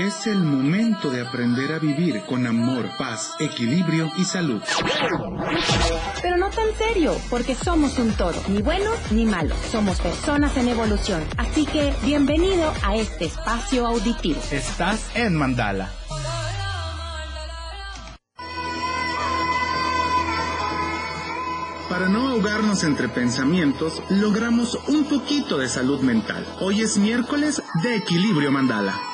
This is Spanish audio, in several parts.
Es el momento de aprender a vivir con amor, paz, equilibrio y salud. Pero no tan serio, porque somos un todo, ni bueno ni malo. Somos personas en evolución. Así que bienvenido a este espacio auditivo. Estás en Mandala. Para no ahogarnos entre pensamientos, logramos un poquito de salud mental. Hoy es miércoles de Equilibrio Mandala.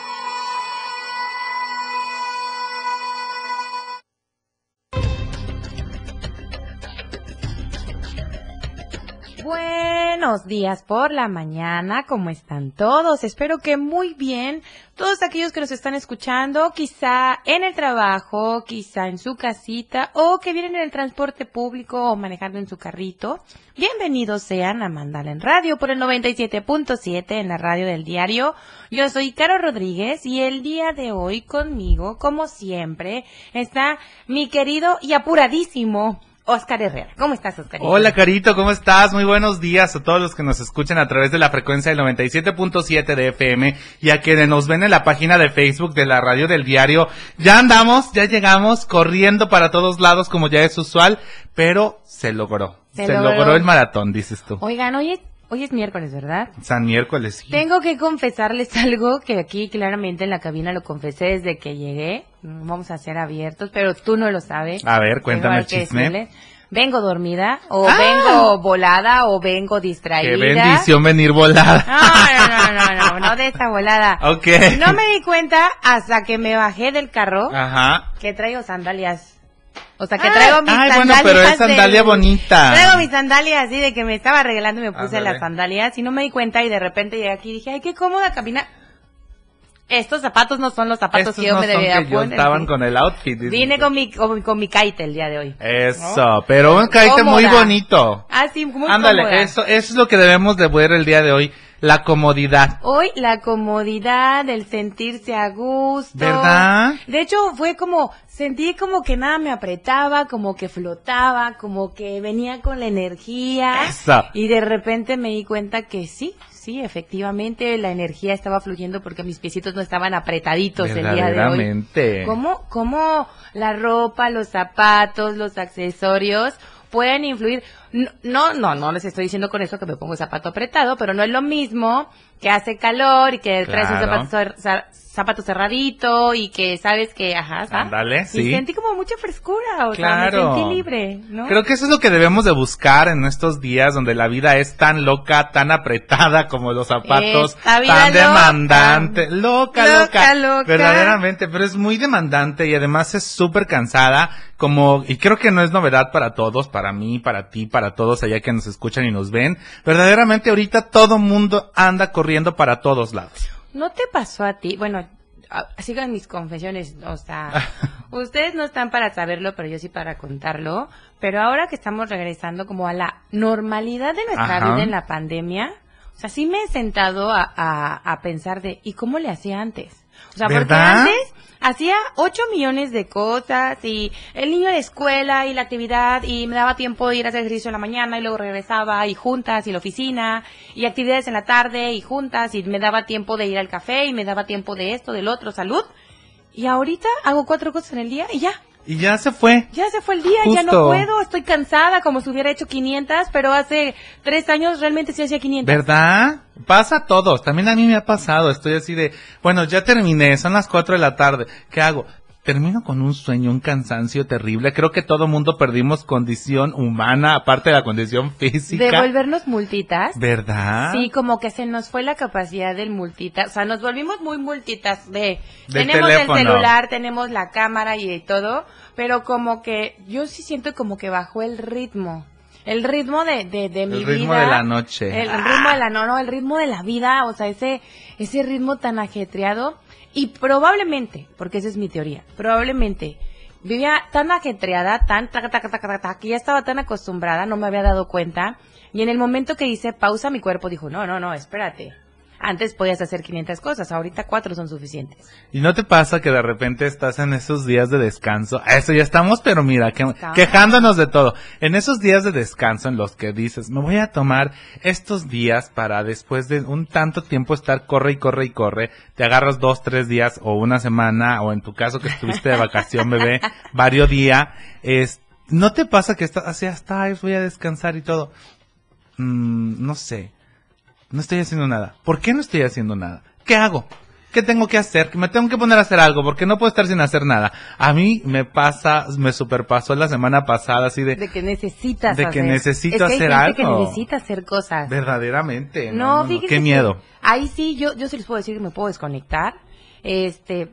Buenos días por la mañana, ¿cómo están todos? Espero que muy bien. Todos aquellos que nos están escuchando, quizá en el trabajo, quizá en su casita, o que vienen en el transporte público o manejando en su carrito, bienvenidos sean a Mandala en Radio por el 97.7 en la radio del diario. Yo soy Caro Rodríguez y el día de hoy conmigo, como siempre, está mi querido y apuradísimo Oscar Herrera. ¿Cómo estás, Oscar? Hola, Carito, ¿cómo estás? Muy buenos días a todos los que nos escuchan a través de la frecuencia del 97.7 de FM y a quienes nos ven en la página de Facebook de la radio del diario. Ya andamos, ya llegamos corriendo para todos lados como ya es usual, pero se logró. Se, logró. el maratón, dices tú. Oigan, oye, Hoy es miércoles, ¿verdad? San miércoles, sí. Tengo que confesarles algo que aquí claramente en la cabina lo confesé desde que llegué. Vamos a ser abiertos, pero tú no lo sabes. A ver, cuéntame el chisme. Vengo dormida, o ¡Ah! vengo volada, o vengo distraída. Qué bendición venir volada. No, no, no, no, no, no de esta volada. Ok. No me di cuenta hasta que me bajé del carro. Ajá. Que traigo sandalias o sea, que traigo mis ay, sandalias. bueno, pero es sandalia bonita. Traigo mis sandalias así de que me estaba regalando y me puse las sandalias y no me di cuenta y de repente llegué aquí y dije, ay, qué cómoda caminar. Estos zapatos no son los zapatos que yo me debía que poner. estaban con el outfit. Vine con mi, con, mi kite el día de hoy. Eso, pero un kite muy bonito. Ah, sí, muy Ándale, eso, eso es lo que debemos de ver el día de hoy. La comodidad. Hoy la comodidad, el sentirse a gusto. ¿Verdad? De hecho, fue como, sentí como que nada me apretaba, como que flotaba, como que venía con la energía. Eso. Y de repente me di cuenta que sí, sí, efectivamente la energía estaba fluyendo porque mis piecitos no estaban apretaditos el día de hoy. ¿Cómo, cómo la ropa, los zapatos, los accesorios pueden influir? No, no, no les estoy diciendo con eso que me pongo zapato apretado, pero no es lo mismo que hace calor y que traes un zapato, zapato cerradito y que sabes que, ajá, Ándale, sí. Y sentí como mucha frescura, o sea, me sentí libre, ¿no? Creo que eso es lo que debemos de buscar en estos días donde la vida es tan loca, tan apretada como los zapatos, tan demandante, loca, loca, loca, verdaderamente, pero es muy demandante y además es súper cansada, como, y creo que no es novedad para todos, para mí, para ti, para todos allá que nos escuchan y nos ven, verdaderamente ahorita todo mundo anda corriendo para todos lados. ¿No te pasó a ti? Bueno, sigan mis confesiones, o sea, ustedes no están para saberlo, pero yo sí para contarlo. Pero ahora que estamos regresando como a la normalidad de nuestra vida en la pandemia, o sea, sí me he sentado a, a pensar de, ¿y cómo le hacía antes? O sea, porque antes hacía 8 millones de cosas y el niño de escuela y la actividad y me daba tiempo de ir a hacer ejercicio en la mañana y luego regresaba y juntas y la oficina y actividades en la tarde y juntas y me daba tiempo de ir al café y me daba tiempo de esto, del otro, salud. Y ahorita hago cuatro cosas en el día y ya. Y ya se fue. Ya se fue el día, ya no puedo, estoy cansada como si hubiera hecho 500, pero hace tres años realmente sí hacía 500. ¿Verdad? Pasa a todos, también a mí me ha pasado, estoy así de, bueno, ya terminé, son las 4 de la tarde, ¿qué hago? Termino con un sueño, un cansancio terrible. Creo que todo mundo perdimos condición humana, aparte de la condición física. De volvernos multitas. ¿Verdad? Sí, como que se nos fue la capacidad del multitas. O sea, nos volvimos muy multitas de... tenemos el celular, tenemos la cámara y todo, pero como que yo sí siento como que bajó el ritmo. El ritmo de, de, de mi vida. El ritmo de la noche. El, el ritmo de la, no, no, el ritmo de la vida, o sea, ese, ese ritmo tan ajetreado y probablemente, porque esa es mi teoría, probablemente vivía tan ajetreada, tan, taca, taca, taca, que ya estaba tan acostumbrada, no me había dado cuenta. Y en el momento que hice pausa, mi cuerpo dijo, no, no, no, espérate. Antes podías hacer 500 cosas, ahorita cuatro son suficientes. ¿Y no te pasa que de repente estás en esos días de descanso? A eso ya estamos, pero mira, quejándonos de todo. En esos días de descanso en los que dices, me voy a tomar estos días para después de un tanto tiempo estar corre y corre y corre, te agarras dos, tres días o una semana, o en tu caso que estuviste de vacación, bebé, varios días, es, ¿no te pasa que estás así hasta, voy a descansar y todo? Mm, no sé no estoy haciendo nada. ¿Por qué no estoy haciendo nada? ¿Qué hago? ¿Qué tengo que hacer? Me tengo que poner a hacer algo porque no puedo estar sin hacer nada. A mí me pasa, me superpasó la semana pasada así de... De que necesitas De que necesito es que hacer hay gente algo. que necesita hacer cosas. Verdaderamente. No, no, Qué miedo. ahí sí, yo, yo sí les puedo decir que me puedo desconectar. Este,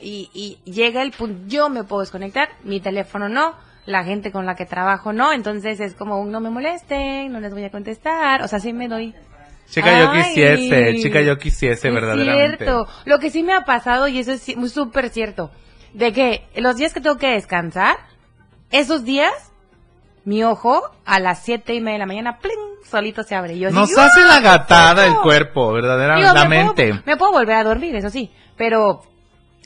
y, y llega el punto, yo me puedo desconectar, mi teléfono no la gente con la que trabajo no, entonces es como no me molesten, no les voy a contestar, o sea, sí me doy Chica, yo quisiese, chica, yo quisiese, verdaderamente. Cierto. Lo que sí me ha pasado, y eso es súper cierto, de que los días que tengo que descansar, esos días, mi ojo a las siete y media de la mañana, ¡pling! solito se abre. yo Nos hace la gatada el cuerpo, verdaderamente. me puedo volver a dormir, eso sí, pero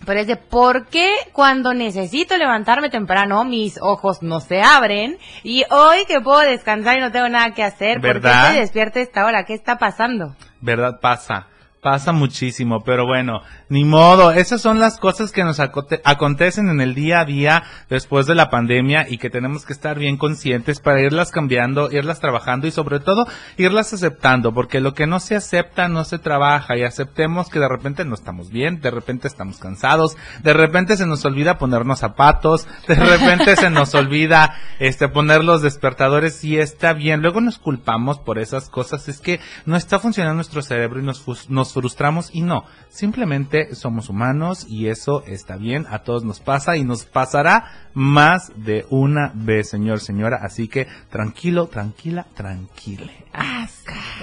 pero es de por qué cuando necesito levantarme temprano mis ojos no se abren y hoy que puedo descansar y no tengo nada que hacer, ¿verdad? ¿por qué me despierto a esta hora? ¿Qué está pasando? ¿Verdad? Pasa. Pasa muchísimo, pero bueno, ni modo. Esas son las cosas que nos acontecen en el día a día después de la pandemia y que tenemos que estar bien conscientes para irlas cambiando, irlas trabajando y sobre todo irlas aceptando, porque lo que no se acepta no se trabaja y aceptemos que de repente no estamos bien, de repente estamos cansados, de repente se nos olvida ponernos zapatos, de repente se nos olvida este poner los despertadores y está bien. Luego nos culpamos por esas cosas, es que no está funcionando nuestro cerebro y nos, nos frustramos y no, simplemente somos humanos y eso está bien, a todos nos pasa y nos pasará más de una vez, señor, señora, así que tranquilo, tranquila, tranquile.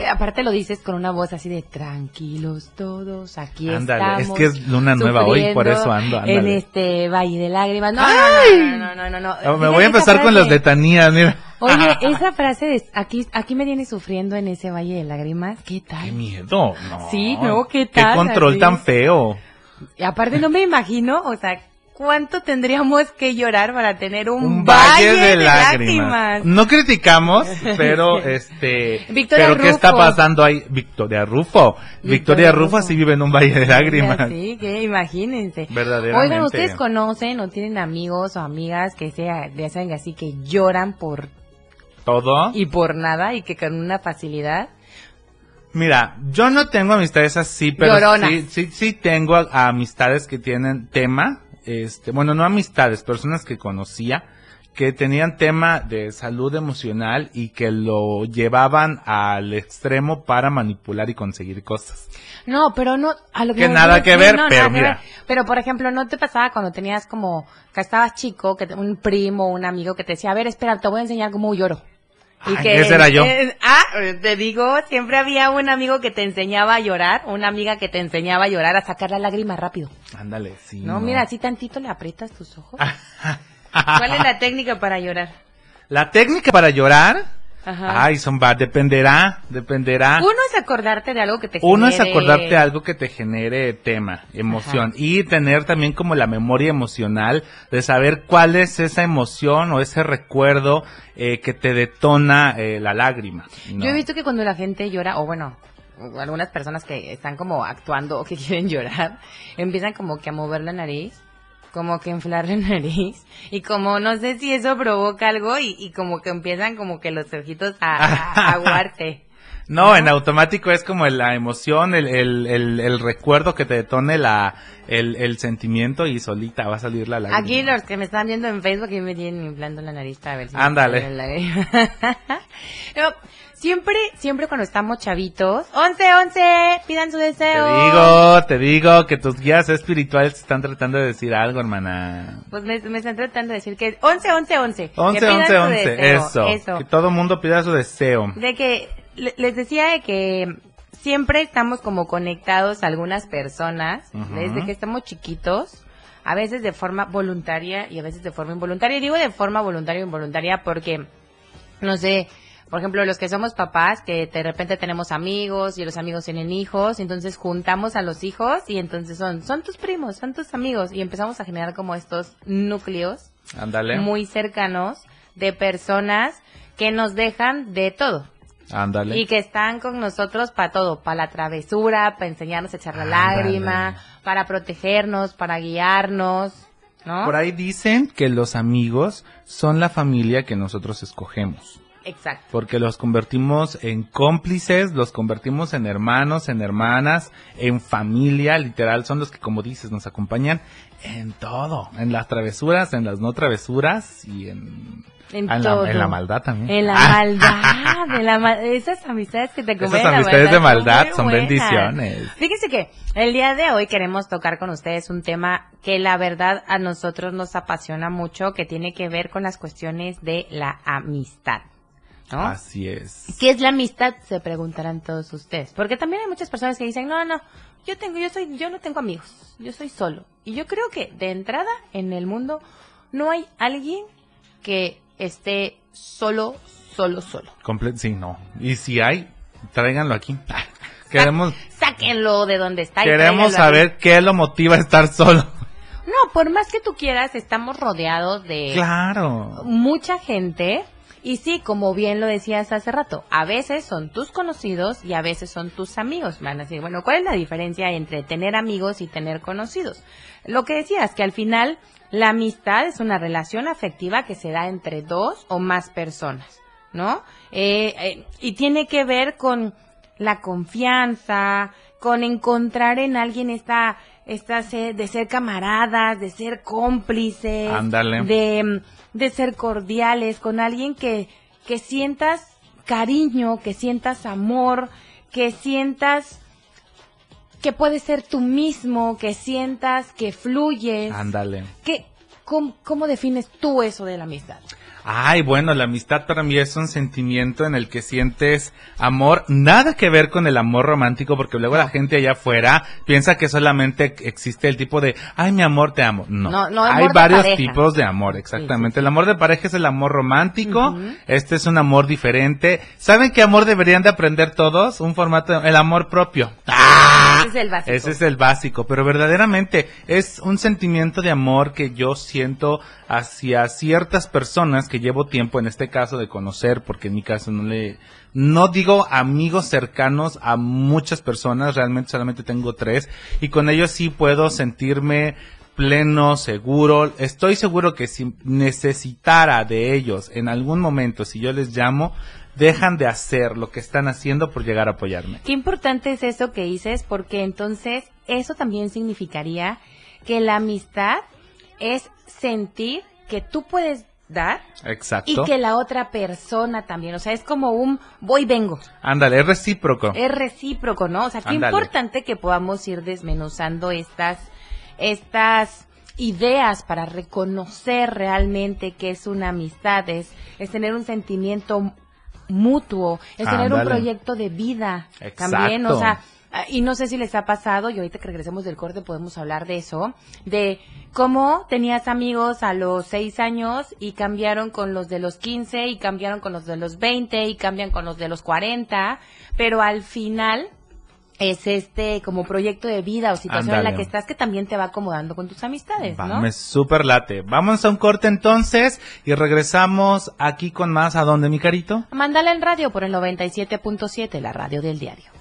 aparte lo dices con una voz así de tranquilos todos, aquí ándale, es que es luna nueva hoy, por eso ando, En este Valle de Lágrimas. No, no, no, no, no, Me voy a empezar con las letanías, mira. Oye, esa frase de aquí, aquí me viene sufriendo en ese valle de lágrimas, ¿qué tal? Qué miedo, no. Sí, no, ¿qué tal? Qué control tan feo. Y aparte no me imagino, o sea, ¿cuánto tendríamos que llorar para tener un, valle, de, lágrimas? No criticamos, pero este, Victoria pero ¿qué está pasando ahí? Victoria Rufo. Victoria, Rufo así vive en un valle de lágrimas. Sí, que imagínense. Verdaderamente. Oigan, ¿ustedes conocen o tienen amigos o amigas que sea, de así que lloran por todo. Y por nada y que con una facilidad. Mira, yo no tengo amistades así, pero sí, sí, sí tengo amistades que tienen tema, este, bueno, no amistades, personas que conocía que tenían tema de salud emocional y que lo llevaban al extremo para manipular y conseguir cosas. No, pero no a lo que, nada que ver, pero mira. Pero por ejemplo, ¿no te pasaba cuando tenías como que estabas chico, que un primo, un amigo que te decía, "A ver, espera, te voy a enseñar cómo lloro"? Y que, ese era yo. ah, te digo, siempre había un amigo que te enseñaba a llorar, una amiga que te enseñaba a llorar, a sacar la lágrima rápido. Ándale, sí. No, mira, así tantito le aprietas tus ojos. ¿Cuál es la técnica para llorar? La técnica para llorar Ajá. Ay, son va, dependerá, dependerá. Uno es acordarte de algo que te genere. Uno es acordarte de algo que te genere tema, emoción y tener también como la memoria emocional de saber cuál es esa emoción o ese recuerdo eh, que te detona eh, la lágrima. Yo he visto que cuando la gente llora, o bueno, algunas personas que están como actuando o que quieren llorar, empiezan como que a mover la nariz como que inflar la nariz y como no sé si eso provoca algo y, como que empiezan como que los ojitos a, aguarte. No, en automático es como la emoción, el, el, el, recuerdo que te detone la, el, el, sentimiento y solita va a salir la lágrima. Aquí los que me están viendo en Facebook y me tienen inflando la nariz para ver si Ándale. Siempre, siempre cuando estamos chavitos, once, once, pidan su deseo. Te digo, te digo que tus guías espirituales están tratando de decir algo, hermana. Pues me, están tratando de decir que once, once, once. Once, once, once, eso, Que todo mundo pida su deseo. De que, les decía de que siempre estamos como conectados a algunas personas, desde que estamos chiquitos, a veces de forma voluntaria y a veces de forma involuntaria. Y digo de forma voluntaria o involuntaria porque, no sé, por ejemplo, los que somos papás, que de repente tenemos amigos y los amigos tienen hijos, entonces juntamos a los hijos y entonces son, son tus primos, son tus amigos y empezamos a generar como estos núcleos muy cercanos de personas que nos dejan de todo. Ándale. Y que están con nosotros para todo, para la travesura, para enseñarnos a echar la lágrima, para protegernos, para guiarnos, ¿no? Por ahí dicen que los amigos son la familia que nosotros escogemos. Exacto. Porque los convertimos en cómplices, los convertimos en hermanos, en hermanas, en familia, literal, son los que, como dices, nos acompañan en todo, en las travesuras, en las no travesuras y en... En, ah, todo. en la maldad también. En la maldad, en la esas amistades que te Esas amistades de maldad son, bendiciones. Fíjense que el día de hoy queremos tocar con ustedes un tema que la verdad a nosotros nos apasiona mucho, que tiene que ver con las cuestiones de la amistad. Así es. ¿Qué es la amistad? Se preguntarán todos ustedes. Porque también hay muchas personas que dicen, no, no, yo tengo, yo soy, yo no tengo amigos, yo soy solo. Y yo creo que de entrada en el mundo no hay alguien que esté solo, solo, solo. Comple sí, no. Y si hay, tráiganlo aquí. Queremos. Sáquenlo de donde está. Queremos saber qué lo motiva a estar solo. No, por más que tú quieras, estamos rodeados de. Claro. Mucha gente y sí, como bien lo decías hace rato, a veces son tus conocidos y a veces son tus amigos. Van a decir, bueno, ¿cuál es la diferencia entre tener amigos y tener conocidos? Lo que decías, que al final la amistad es una relación afectiva que se da entre dos o más personas, ¿no? Eh, eh, y tiene que ver con la confianza, con encontrar en alguien esta, esta de ser camaradas, de ser cómplices, de de ser cordiales con alguien que, que sientas cariño, que sientas amor, que sientas que puedes ser tú mismo, que sientas que fluyes. Ándale. cómo, ¿Cómo defines tú eso de la amistad? Ay, bueno, la amistad para mí es un sentimiento en el que sientes amor, nada que ver con el amor romántico, porque luego la gente allá afuera piensa que solamente existe el tipo de, ay, mi amor, te amo. No, no, hay varios tipos de amor, exactamente. El amor de pareja es el amor romántico, este es un amor diferente. ¿Saben qué amor deberían de aprender todos? Un formato, el amor propio. ¡Ah! Ese es el básico. Ese es el básico, pero verdaderamente es un sentimiento de amor que yo siento hacia ciertas personas que llevo tiempo en este caso de conocer, porque en mi caso no le, no digo amigos cercanos a muchas personas, realmente solamente tengo tres, y con ellos sí puedo sentirme pleno, seguro. Estoy seguro que si necesitara de ellos en algún momento, si yo les llamo, dejan de hacer lo que están haciendo por llegar a apoyarme. Qué importante es eso que dices, porque entonces eso también significaría que la amistad es sentir que tú puedes dar Exacto. y que la otra persona también, o sea, es como un voy vengo. Ándale, es recíproco. Es recíproco, ¿no? O sea, qué importante que podamos ir desmenuzando estas estas ideas para reconocer realmente que es una amistad, es, tener un sentimiento mutuo, es tener un proyecto de vida también, o sea, y no sé si les ha pasado, y ahorita que regresemos del corte podemos hablar de eso, de cómo tenías amigos a los 6 años y cambiaron con los de los 15 y cambiaron con los de los 20 y cambian con los de los 40, pero al final es este como proyecto de vida o situación en la que estás que también te va acomodando con tus amistades, ¿no? Me super late. Vamos a un corte entonces y regresamos aquí con más a dónde mi carito. Mándala en radio por el 97.7, la radio del diario.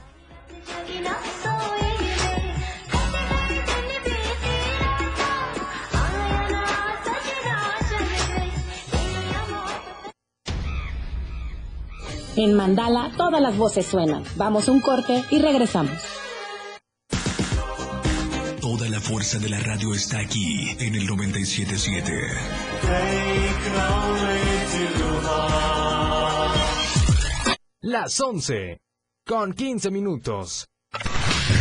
En Mandala todas las voces suenan. Vamos a un corte y regresamos. Toda la fuerza de la radio está aquí en el 977. Las 11 con 15 minutos.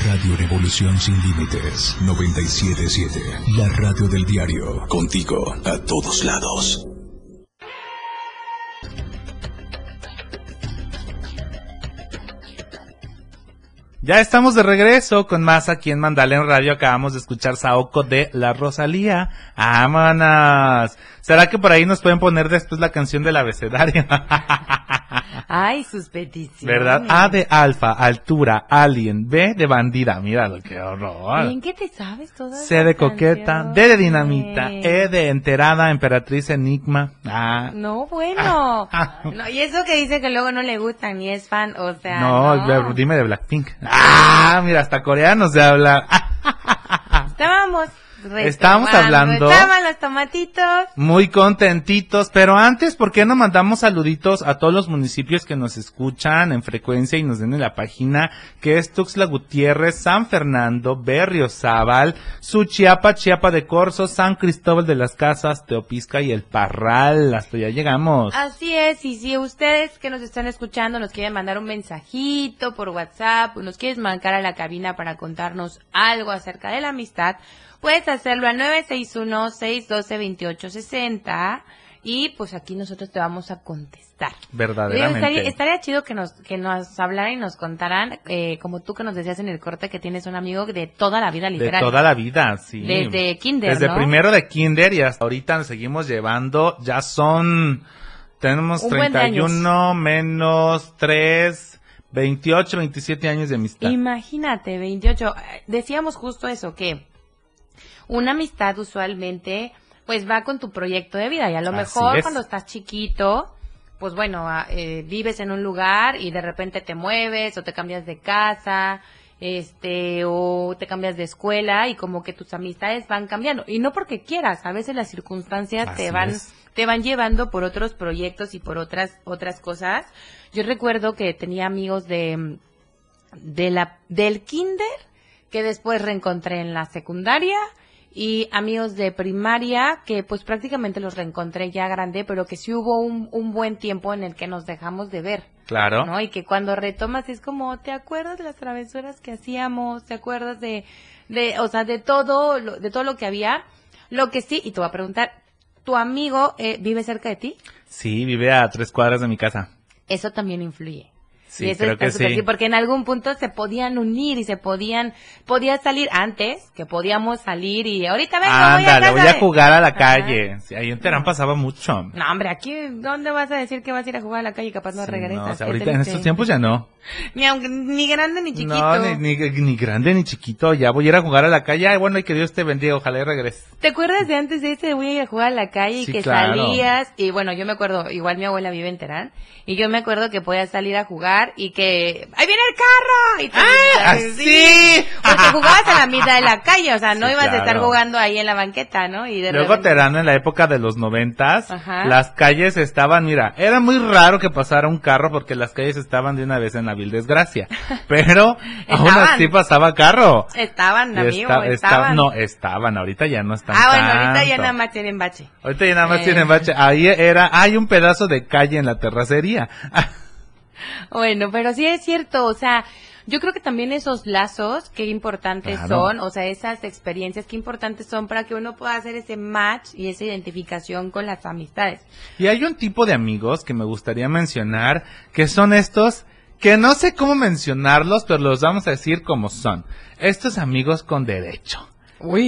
Radio Revolución Sin Límites 977. La radio del diario. Contigo a todos lados. Ya estamos de regreso con más aquí en Mandalén Radio. Acabamos de escuchar Saoko de La Rosalía. ¡Ámanas! ¿Será que por ahí nos pueden poner después la canción del abecedario? Ay, sus peticiones. ¿Verdad? A de alfa, altura, alien. B de bandida. Mira lo que horror. ¿En qué te sabes todas C de coqueta. D de dinamita. E de enterada, emperatriz, enigma. Ah. No, bueno. no, y eso que dice que luego no le gustan ni es fan, o sea. No, dime de Blackpink. Ah, mira, hasta coreano se habla. Estábamos Estábamos hablando. Estaban los tomatitos. Muy contentitos, pero antes, ¿por qué no mandamos saluditos a todos los municipios que nos escuchan en frecuencia y nos den en la página, que es Tuxtla Gutiérrez, San Fernando, Berriozábal, Suchiapa, Chiapa de Corzo, San Cristóbal de las Casas, Teopisca y El Parral. Hasta ya llegamos. Así es, y si ustedes que nos están escuchando nos quieren mandar un mensajito por WhatsApp, nos quieren marcar a la cabina para contarnos algo acerca de la amistad, Puedes hacerlo al 961-612-2860 y pues aquí nosotros te vamos a contestar. Verdaderamente. Estaría, chido que nos, que nos hablaran y nos contaran, eh, como tú que nos decías en el corte, que tienes un amigo de toda la vida, literal. De toda la vida, sí. Desde kinder, Desde primero de kinder y hasta ahorita nos seguimos llevando, ya son, tenemos 31 menos 3... 28, 27 años de amistad. Imagínate, 28. Decíamos justo eso, que una amistad usualmente pues va con tu proyecto de vida y a lo mejor cuando estás chiquito pues bueno, ah, eh, vives en un lugar y de repente te mueves o te cambias de casa, este, o te cambias de escuela y como que tus amistades van cambiando. Y no porque quieras, a veces las circunstancias te van, te van llevando por otros proyectos y por otras, otras cosas. Yo recuerdo que tenía amigos de, de la, del kinder que después reencontré en la secundaria y amigos de primaria que pues prácticamente los reencontré ya grande, pero que sí hubo un, un buen tiempo en el que nos dejamos de ver. Claro. ¿no? Y que cuando retomas es como, ¿te acuerdas de las travesuras que hacíamos? ¿Te acuerdas de, de o sea, de todo, lo, de todo lo que había? Lo que sí, y te voy a preguntar, ¿tu amigo eh, vive cerca de ti? Sí, vive a tres cuadras de mi casa. Eso también influye. Sí, creo que sí. Porque en algún punto se podían unir y se podían, podía salir antes, que podíamos salir y ahorita vengo, Ándale, voy a, voy a jugar a la calle. ahí en Terán pasaba mucho. No, hombre, aquí, ¿dónde vas a decir que vas a ir a jugar a la calle? Capaz no regresas. No, ahorita en estos tiempos ya no. Ni, ni grande ni chiquito. No, ni, ni, grande ni chiquito. Ya voy a ir a jugar a la calle. Ay, bueno, y que Dios te bendiga. Ojalá y regreses. ¿Te acuerdas de antes de ese voy a ir a jugar a la calle y que salías? Y bueno, yo me acuerdo, igual mi abuela vive en Terán. Y yo me acuerdo que podías salir a jugar y que ¡ahí viene el carro! Y ¡Ah, así! Porque jugabas a la mitad de la calle, o sea, no ibas a estar jugando ahí en la banqueta, ¿no? Y de Luego Terán en la época de los noventas, las calles estaban, mira, era muy raro que pasara un carro porque las calles estaban de una vez en la vil desgracia. Pero aún así pasaba carro. Estaban, amigo, estaban. No, estaban, ahorita ya no están Ah, bueno, ahorita ya nada más tienen bache. Ahorita ya nada más tienen eh. bache. Ahí era, hay un pedazo de calle en la terracería bueno, pero sí es cierto, o sea, yo creo que también esos lazos, qué importantes son, o sea, esas experiencias, qué importantes son para que uno pueda hacer ese match y esa identificación con las amistades. Y hay un tipo de amigos que me gustaría mencionar, que son estos, que no sé cómo mencionarlos, pero los vamos a decir como son. Estos amigos con derecho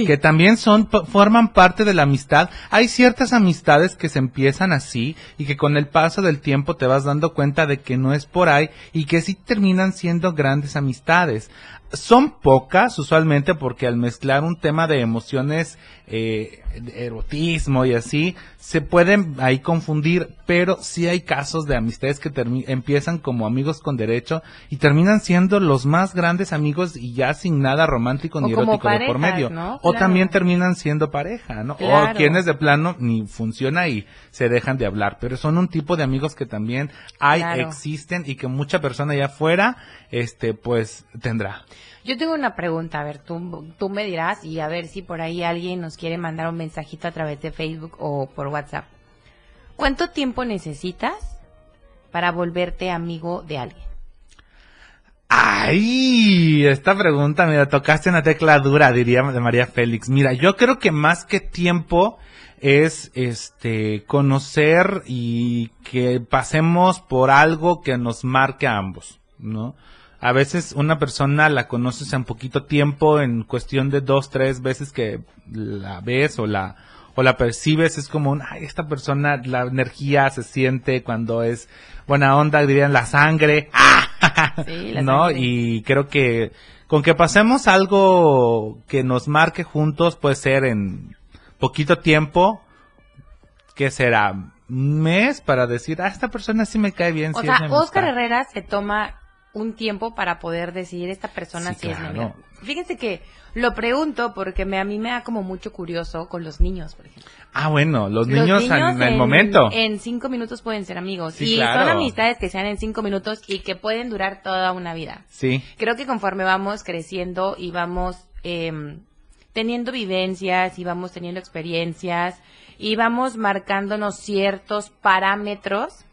que también son forman parte de la amistad. Hay ciertas amistades que se empiezan así y que con el paso del tiempo te vas dando cuenta de que no es por ahí y que sí terminan siendo grandes amistades. Son pocas usualmente porque al mezclar un tema de emociones, eh, erotismo y así, se pueden ahí confundir, pero sí hay casos de amistades que empiezan como amigos con derecho y terminan siendo los más grandes amigos y ya sin nada romántico ni erótico de por medio. O también terminan siendo pareja, ¿no? O quienes de plano ni funciona y se dejan de hablar, pero son un tipo de amigos que también hay, existen y que mucha persona allá afuera, este, pues tendrá. Yo tengo una pregunta, a ver, tú, tú me dirás y a ver si por ahí alguien nos quiere mandar un mensajito a través de Facebook o por WhatsApp. ¿Cuánto tiempo necesitas para volverte amigo de alguien? Ay, esta pregunta, mira, tocaste una tecla dura, diría de María Félix. Mira, yo creo que más que tiempo es este conocer y que pasemos por algo que nos marque a ambos, ¿no? A veces una persona la conoces en poquito tiempo, en cuestión de dos, tres veces que la ves o la o la percibes, es como un, ay, esta persona, la energía se siente cuando es buena onda, dirían la sangre, sí, la ¿no? Y creo que con que pasemos algo que nos marque juntos puede ser en poquito tiempo, que será? Un mes para decir, ah, esta persona sí me cae bien. O sea, Oscar Herrera se toma un tiempo para poder decir esta persona sí, es mi amiga. Fíjense que lo pregunto porque me, a mí me da como mucho curioso con los niños, por ejemplo. Ah, bueno, los niños, en, el momento. En cinco minutos pueden ser amigos. y son amistades que sean en cinco minutos y que pueden durar toda una vida. Sí. Creo que conforme vamos creciendo y vamos em, teniendo vivencias y vamos teniendo experiencias y vamos marcándonos ciertos parámetros,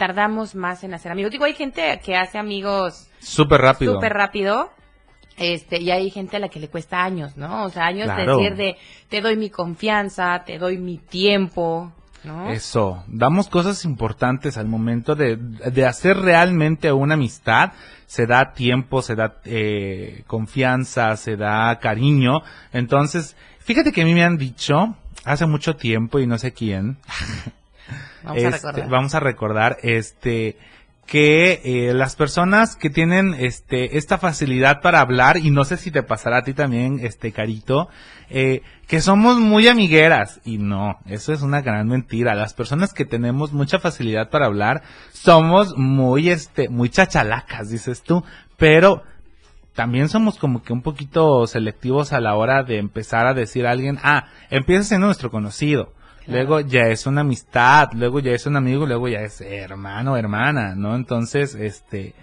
tardamos más en hacer amigos. Digo, hay gente que hace amigos súper rápido. Súper rápido este, y hay gente a la que le cuesta años, ¿no? O sea, años de decir de, te doy mi confianza, te doy mi tiempo, ¿no? Eso, damos cosas importantes al momento de, de hacer realmente una amistad, se da tiempo, se da eh, confianza, se da cariño, entonces, fíjate que a mí me han dicho, hace mucho tiempo y no sé quién, vamos, a recordar. Este, vamos a recordar, este, que eh, las personas que tienen este esta facilidad para hablar y no sé si te pasará a ti también este carito eh, que somos muy amigueras y no eso es una gran mentira las personas que tenemos mucha facilidad para hablar somos muy este muy chachalacas dices tú pero también somos como que un poquito selectivos a la hora de empezar a decir a alguien ah empieza siendo nuestro conocido Luego ya es una amistad, luego ya es un amigo, luego ya es hermano, hermana, ¿no? Entonces, este,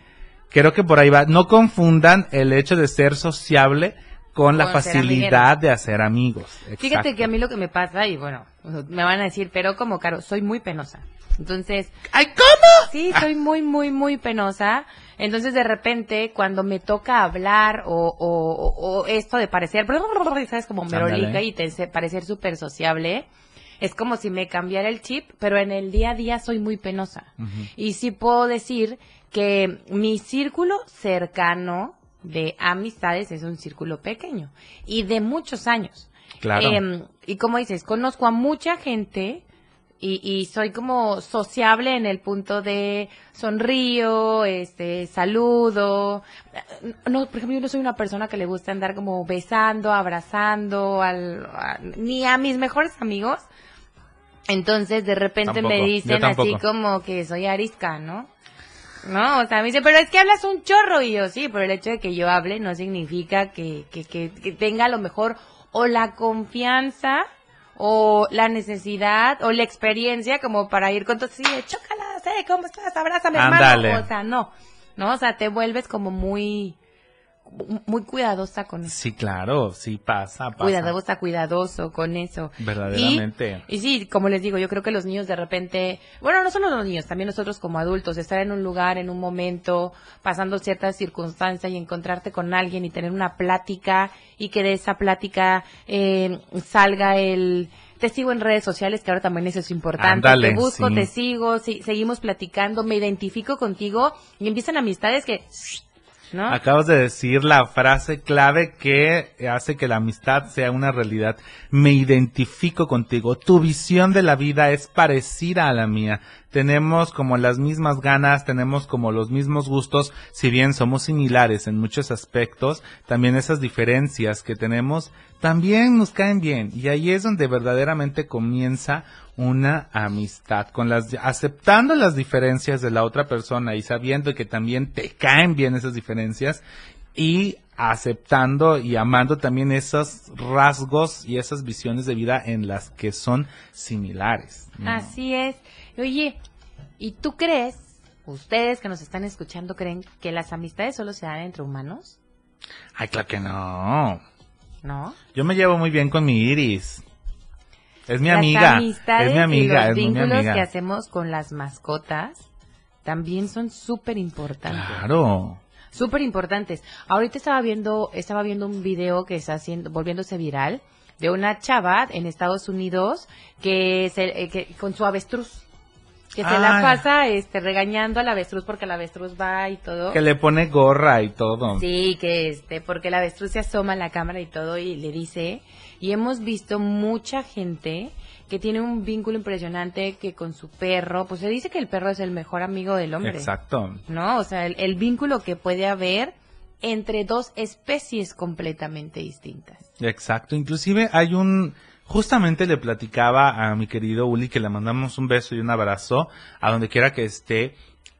creo que por ahí va. No confundan el hecho de ser sociable con la facilidad de hacer amigos. Fíjate que a mí lo que me pasa, y bueno, me van a decir, pero como, Caro, soy muy penosa. Entonces... ¡Ay, cómo! Sí, soy muy, muy, muy penosa. Entonces, de repente, cuando me toca hablar o, o, esto de parecer, ¿sabes? Como merolica y te, parecer súper sociable, es como si me cambiara el chip, pero en el día a día soy muy penosa. Y sí puedo decir que mi círculo cercano de amistades es un círculo pequeño y de muchos años. Claro. Em, y como dices, conozco a mucha gente y, y, soy como sociable en el punto de sonrío, este, saludo. No, por ejemplo, yo no soy una persona que le gusta andar como besando, abrazando, al, ni a mis mejores amigos. Entonces, de repente me dicen así como que soy arisca, ¿no? No, o sea, me dicen, pero es que hablas un chorro. Y yo, sí, pero el hecho de que yo hable no significa que, que, que, tenga a lo mejor o la confianza o la necesidad o la experiencia como para ir con todo así, chócala, sé, ¿cómo estás? Abrázame, hermano. O sea, no, no, o sea, te vuelves como muy, muy cuidadosa con eso. Sí, claro, sí pasa, pasa. Cuidadosa, cuidadoso con eso. Verdaderamente. Y, sí, como les digo, yo creo que los niños de repente, bueno, no solo los niños, también nosotros como adultos, estar en un lugar, en un momento, pasando ciertas circunstancias y encontrarte con alguien y tener una plática y que de esa plática eh, salga el te sigo en redes sociales, que ahora también eso es importante. te busco, te sigo, seguimos platicando, me identifico contigo y empiezan amistades que Acabas de decir la frase clave que hace que la amistad sea una realidad. Me identifico contigo. Tu visión de la vida es parecida a la mía. Tenemos como las mismas ganas, tenemos como los mismos gustos, si bien somos similares en muchos aspectos, también esas diferencias que tenemos también nos caen bien. Y ahí es donde verdaderamente comienza una amistad, con las aceptando las diferencias de la otra persona y sabiendo que también te caen bien esas diferencias y aceptando y amando también esos rasgos y esas visiones de vida en las que son similares. Así es. Oye, ¿y tú crees, ustedes que nos están escuchando creen que las amistades solo se dan entre humanos? Ay, claro que no. ¿No? Yo me llevo muy bien con mi Iris. Es mi amiga. Es mi amiga. Y los vínculos que hacemos con las mascotas también son súper importantes. Claro. Súper importantes. Ahorita estaba viendo, estaba viendo un video que está haciendo, volviéndose viral de una chava en Estados Unidos que, se, eh, que con su avestruz. que se la pasa este regañando al avestruz porque el avestruz va y todo. Que le pone gorra y todo. Sí, que este, porque el avestruz se asoma a la cámara y todo y le dice, y hemos visto mucha gente que tiene un vínculo impresionante que con su perro, pues se dice que el perro es el mejor amigo del hombre. Exacto. ¿No? O sea, el vínculo que puede haber entre dos especies completamente distintas. Exacto. Inclusive hay un, Justamente le platicaba a mi querido Uli que le mandamos un beso y un abrazo a donde quiera que esté,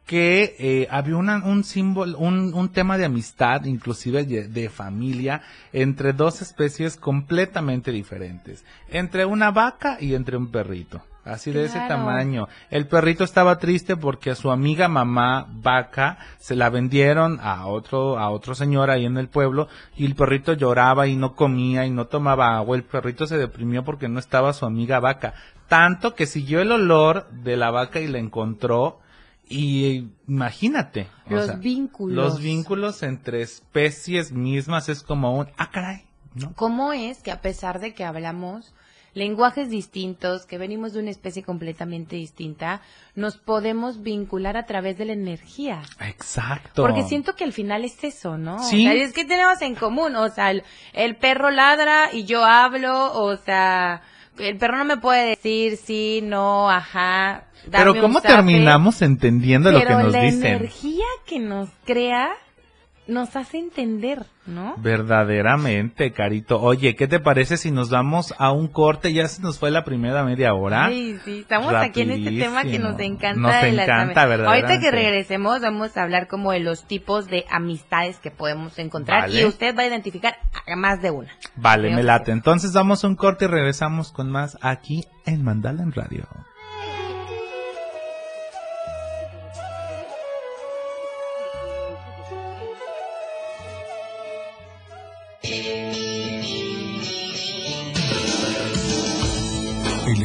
que eh, había un símbolo, un, un, tema de amistad, inclusive de, familia, entre dos especies completamente diferentes, entre una vaca y entre un perrito así de ese tamaño. El perrito estaba triste porque a su amiga mamá vaca se la vendieron a otro a otro señor ahí en el pueblo y el perrito lloraba y no comía y no tomaba agua. El perrito se deprimió porque no estaba su amiga vaca, tanto que siguió el olor de la vaca y la encontró y imagínate, los vínculos. Los vínculos entre especies mismas es como un ah caray, ¿no? ¿Cómo es que a pesar de que hablamos lenguajes distintos, que venimos de una especie completamente distinta, nos podemos vincular a través de la energía. Exacto. Porque siento que al final es eso, ¿no? Sí. O sea, es que tenemos en común, o sea, el, perro ladra y yo hablo, o sea, el perro no me puede decir sí, no, ajá. Pero ¿cómo terminamos entendiendo lo que nos dicen? La energía que nos crea nos hace entender, ¿no? Verdaderamente, Carito. Oye, ¿qué te parece si nos vamos a un corte? Ya se nos fue la primera media hora. Sí, sí, estamos aquí en este tema que nos encanta. Nos encanta, ¿verdad? Ahorita que regresemos vamos a hablar como de los tipos de amistades que podemos encontrar y usted va a identificar a más de una. Vale, me late. Entonces vamos a un corte y regresamos con más aquí en Mandala en Radio.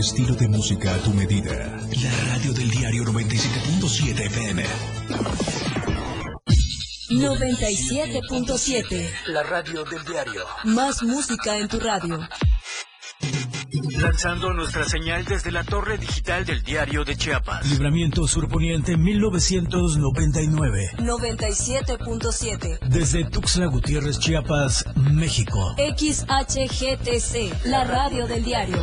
Estilo de música a tu medida. La radio del diario 97.7 FM. 97.7. La radio del diario. Más música en tu radio. Lanzando nuestra señal desde la torre digital del diario de Chiapas. Libramiento Surponiente 1999. 97.7. Desde Tuxtla Gutiérrez, Chiapas, México. XHGTC, la radio del diario.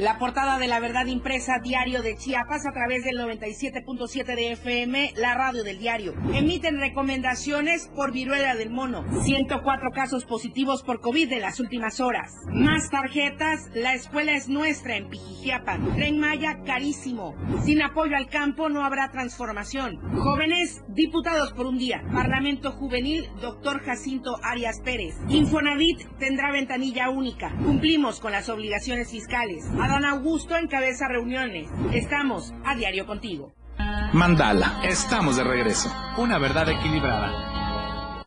La portada de la verdad impresa diario de Chiapas a través del 97.7 de FM, la radio del diario. Emiten recomendaciones por viruela del mono. 104 casos positivos por COVID en las últimas horas. Más tarjetas, la escuela es nuestra en Pijijiapan. Tren Maya carísimo. Sin apoyo al campo no habrá transformación. Jóvenes, diputados por un día. Parlamento Juvenil, doctor Jacinto Arias Pérez. Infonavit tendrá ventanilla única. Cumplimos con las obligaciones fiscales. Don Augusto encabeza reuniones. Estamos a diario contigo. Mandala, estamos de regreso. Una verdad equilibrada.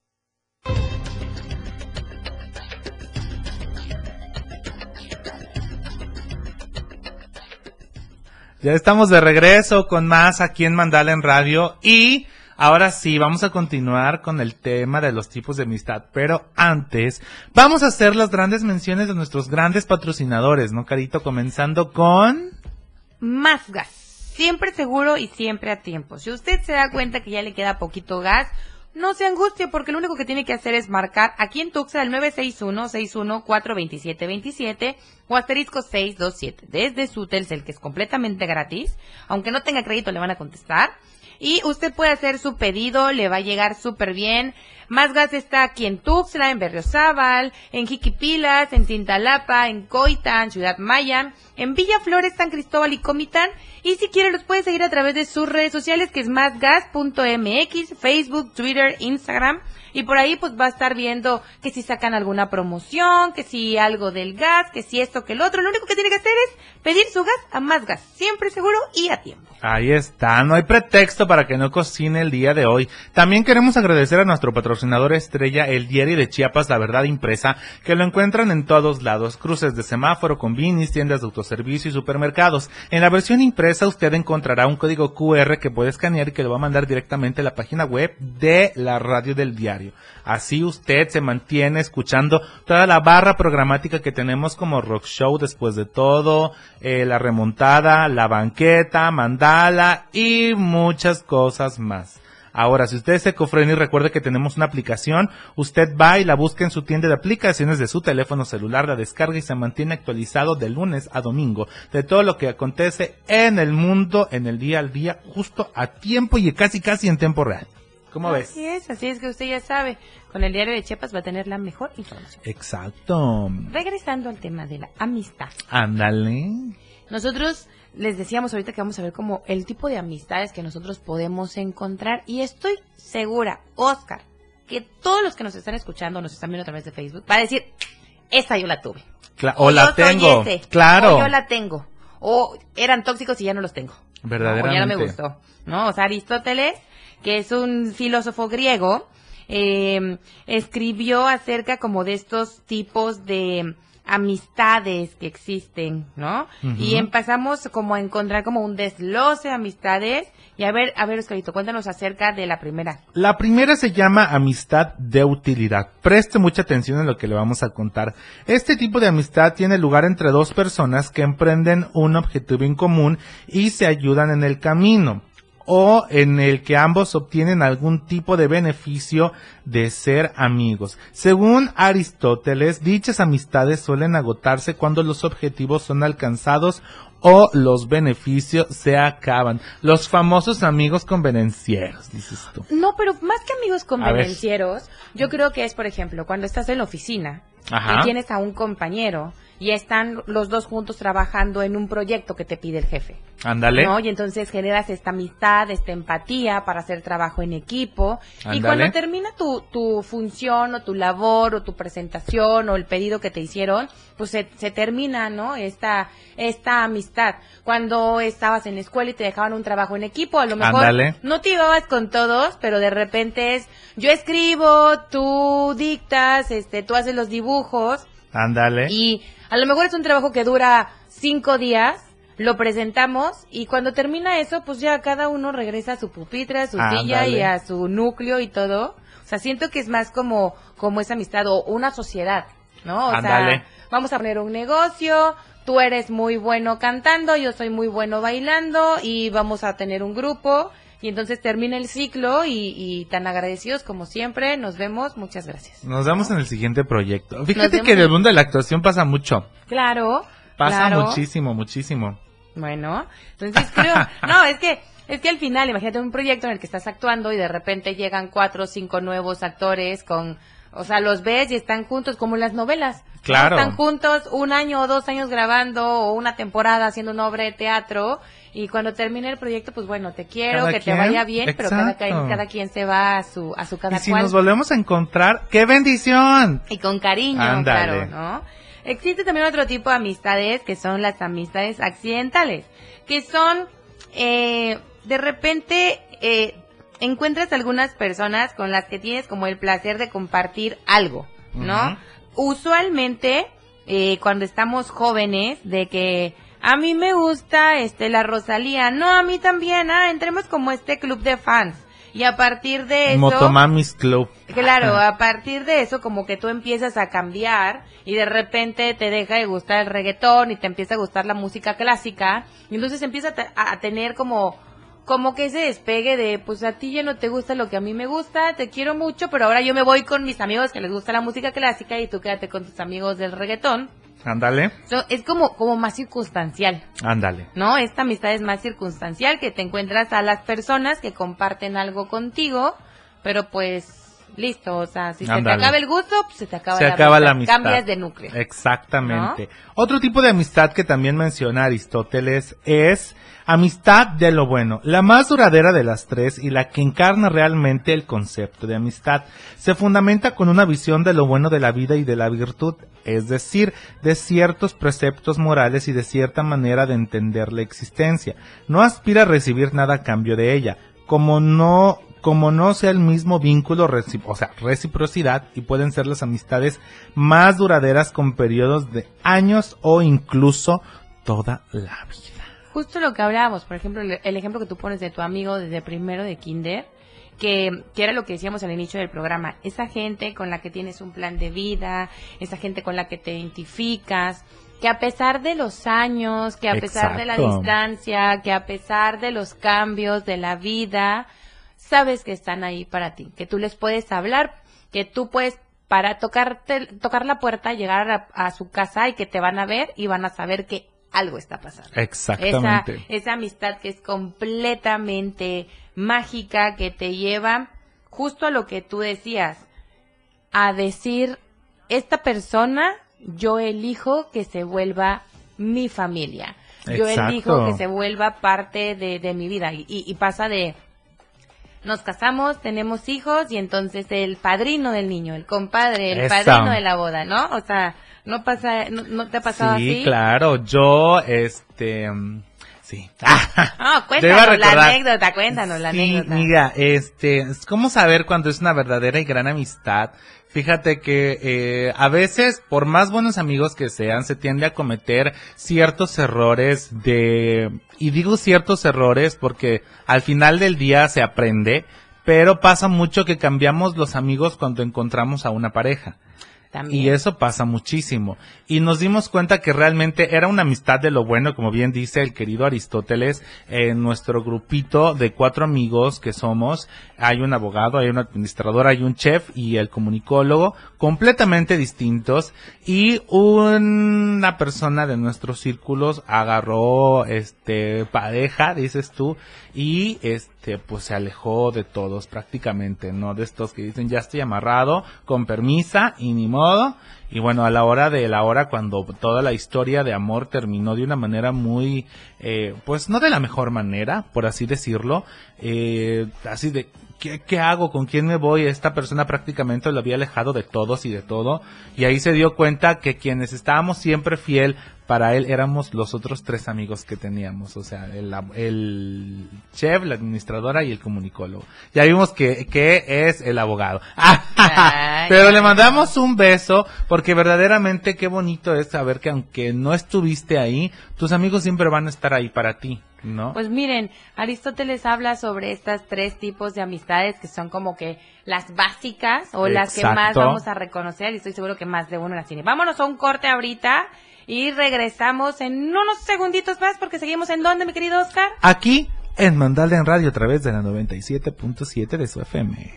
Ya estamos de regreso con más aquí en Mandala en Radio y Ahora sí, vamos a continuar con el tema de los tipos de amistad, pero antes vamos a hacer las grandes menciones de nuestros grandes patrocinadores, ¿no, Carito? Comenzando con... Más gas. Siempre seguro y siempre a tiempo. Si usted se da cuenta que ya le queda poquito gas, no se angustie porque lo único que tiene que hacer es marcar aquí en Tuxa el 961-614-2727 o asterisco 627 desde su Telcel que es completamente gratis. Aunque no tenga crédito le van a contestar. Y usted puede hacer su pedido, le va a llegar súper bien. Más gas está aquí en Tuxtla, en Berriozábal, en Jiquipilas, en Cintalapa, en Coitán, Ciudad Maya, en Villa Flores, San Cristóbal y Comitán. Y si quiere los puede seguir a través de sus redes sociales que es másgas.mx, Facebook, Twitter, Instagram y por ahí pues va a estar viendo que si sacan alguna promoción, que si algo del gas, que si esto, que el otro. Lo único que tiene que hacer es pedir su gas a más gas, siempre seguro y a tiempo. Ahí está, no hay pretexto para que no cocine el día de hoy. También queremos agradecer a nuestro patrocinador estrella, el diario de Chiapas, La Verdad Impresa, que lo encuentran en todos lados, cruces de semáforo, convinis, tiendas de autoservicio y supermercados. En la versión impresa usted encontrará un código QR que puede escanear y que lo va a mandar directamente a la página web de la radio del diario. Así usted se mantiene escuchando toda la barra programática que tenemos como Rock Show después de todo, eh, la remontada, la banqueta, y muchas cosas más. Ahora, si usted es y recuerde que tenemos una aplicación, usted va y la busca en su tienda de aplicaciones de su teléfono celular, la descarga y se mantiene actualizado de lunes a domingo de todo lo que acontece en el mundo, en el día al día, justo a tiempo y casi casi en tiempo real. ¿Cómo ves? Así es, así es que usted ya sabe, con el diario de Chiapas va a tener la mejor información. Exacto. Regresando al tema de la amistad. Ándale. Nosotros les decíamos ahorita que vamos a ver como el tipo de amistades que nosotros podemos encontrar y estoy segura, Oscar, que todos los que nos están escuchando, nos están viendo a través de Facebook, va a decir, esta yo la tuve. o, la tengo. claro. O yo la tengo. O eran tóxicos y ya no los tengo. Verdaderamente. O ya no me gustó. ¿No? O sea, Aristóteles que es un filósofo griego, eh, escribió acerca como de estos tipos de amistades que existen, ¿no? Y empezamos como a encontrar como un desloce de amistades. Y a ver, a ver, Oscarito, cuéntanos acerca de la primera. La primera se llama amistad de utilidad. Preste mucha atención en lo que le vamos a contar. Este tipo de amistad tiene lugar entre dos personas que emprenden un objetivo en común y se ayudan en el camino o en el que ambos obtienen algún tipo de beneficio de ser amigos. Según Aristóteles, dichas amistades suelen agotarse cuando los objetivos son alcanzados o los beneficios se acaban. Los famosos amigos convenencieros, dices tú. No, pero más que amigos convenencieros, yo creo que es, por ejemplo, cuando estás en la oficina y tienes a un compañero y están los dos juntos trabajando en un proyecto que te pide el jefe. Ándale. ¿no? Y entonces generas esta amistad, esta empatía para hacer trabajo en equipo. Y cuando termina tu, tu función o tu labor o tu presentación o el pedido que te hicieron, pues se, se termina, ¿no? Esta, esta amistad. Cuando estabas en la escuela y te dejaban un trabajo en equipo, a lo mejor no te ibas con todos, pero de repente es, yo escribo, tú dictas, este, tú haces los dibujos. Ándale. Y a lo mejor es un trabajo que dura cinco días, lo presentamos y cuando termina eso, pues ya cada uno regresa a su pupitre, a su silla y a su núcleo y todo. O sea, siento que es más como, como esa amistad o una sociedad, ¿no? O sea, vamos a poner un negocio, tú eres muy bueno cantando, yo soy muy bueno bailando y vamos a tener un grupo y entonces termina el ciclo y, tan agradecidos como siempre. Nos vemos. Muchas gracias. Nos vemos en el siguiente proyecto. Fíjate que en el mundo de la actuación pasa mucho. Claro. Pasa muchísimo, muchísimo. Bueno, entonces creo, no, es que es que al final, imagínate un proyecto en el que estás actuando y de repente llegan cuatro o cinco nuevos actores con, o sea, los ves y están juntos como en las novelas. Claro. Están juntos un año o dos años grabando o una temporada haciendo una obra de teatro y cuando termine el proyecto, pues bueno, te quiero, que te vaya bien, pero cada, cada, quien se va a su, a su cada y si nos volvemos a encontrar, ¡qué bendición! Y con cariño, claro, ¿no? Existe también otro tipo de amistades que son las amistades accidentales, que son, eh, de repente, eh, encuentras algunas personas con las que tienes como el placer de compartir algo, ¿no? Usualmente, eh, cuando estamos jóvenes, de que a mí me gusta este la Rosalía. No, a mí también. Ah, entremos como este club de fans. Y a partir de eso... Motomamis Club. Claro, a partir de eso como que tú empiezas a cambiar y de repente te deja de gustar el reggaetón y te empieza a gustar la música clásica y entonces empieza a, tener como como que ese despegue de, pues a ti ya no te gusta lo que a mí me gusta, te quiero mucho, pero ahora yo me voy con mis amigos que les gusta la música clásica y tú quédate con tus amigos del reggaetón. Ándale. es como, como más circunstancial. Ándale. ¿No? Esta amistad es más circunstancial, que te encuentras a las personas que comparten algo contigo, pero pues listo, o sea, si se te acaba el gusto, pues se te acaba, se la, acaba la amistad. Cambias de núcleo. Exactamente. Otro tipo de amistad que también menciona Aristóteles es amistad de lo bueno, la más duradera de las tres y la que encarna realmente el concepto de amistad. Se fundamenta con una visión de lo bueno de la vida y de la virtud, es decir, de ciertos preceptos morales y de cierta manera de entender la existencia. No aspira a recibir nada a cambio de ella, como no como no sea el mismo vínculo, o sea, reciprocidad, y pueden ser las amistades más duraderas con periodos de años o incluso toda la vida. Justo lo que hablábamos, por ejemplo, el, ejemplo que tú pones de tu amigo desde primero de kinder, que, que, era lo que decíamos al inicio del programa, esa gente con la que tienes un plan de vida, esa gente con la que te identificas, que a pesar de los años, que a pesar de la distancia, que a pesar de los cambios de la vida, sabes que están ahí para ti, que tú les puedes hablar, que tú puedes para tocarte, tocar la puerta, llegar a, su casa y que te van a ver y van a saber que algo está pasando. Exactamente. Esa, esa amistad que es completamente mágica, que te lleva justo a lo que tú decías, a decir, esta persona, yo elijo que se vuelva mi familia. Yo elijo que se vuelva parte de, de mi vida. y pasa de nos casamos, tenemos hijos y entonces el padrino del niño, el compadre, el padrino de la boda, ¿no? O sea, no pasa, no, te ha pasado así. Sí, claro, yo, este, mm, sí. Ah, cuéntanos la anécdota, cuéntanos la anécdota. Mira, este, ¿cómo saber cuando es una verdadera y gran amistad? Fíjate que eh, a veces, por más buenos amigos que sean, se tiende a cometer ciertos errores de... Y digo ciertos errores porque al final del día se aprende, pero pasa mucho que cambiamos los amigos cuando encontramos a una pareja. Y eso pasa muchísimo. Y nos dimos cuenta que realmente era una amistad de lo bueno, como bien dice el querido Aristóteles, en nuestro grupito de cuatro amigos que somos, hay un abogado, hay un administrador, hay un chef y el comunicólogo, completamente distintos, y una persona de nuestros círculos agarró, este, pareja, dices tú, y este, pues se alejó de todos prácticamente, ¿no? De estos que dicen, ya estoy amarrado, con permisa, y ni modo, y bueno, a la hora de la hora cuando toda la historia de amor terminó de una manera muy, eh, pues no de la mejor manera, por así decirlo, eh, así de, ¿qué, ¿qué, hago? ¿Con quién me voy? Esta persona prácticamente lo había alejado de todos y de todo, y ahí se dio cuenta que quienes estábamos siempre fiel para él éramos los otros tres amigos que teníamos, o sea, el, el chef, la administradora y el comunicólogo. Ya vimos que, que es el abogado. Pero le mandamos un beso porque verdaderamente qué bonito es saber que aunque no estuviste ahí, tus amigos siempre van a estar ahí para ti. ¿No? Pues miren, Aristóteles habla sobre estas tres tipos de amistades que son como que las básicas o las que más vamos a reconocer y estoy seguro que más de uno las tiene. Vámonos a un corte ahorita y regresamos en unos segunditos más porque seguimos en dónde, mi querido Oscar? Aquí en Mandala en Radio a través de la 97.7 de su FM.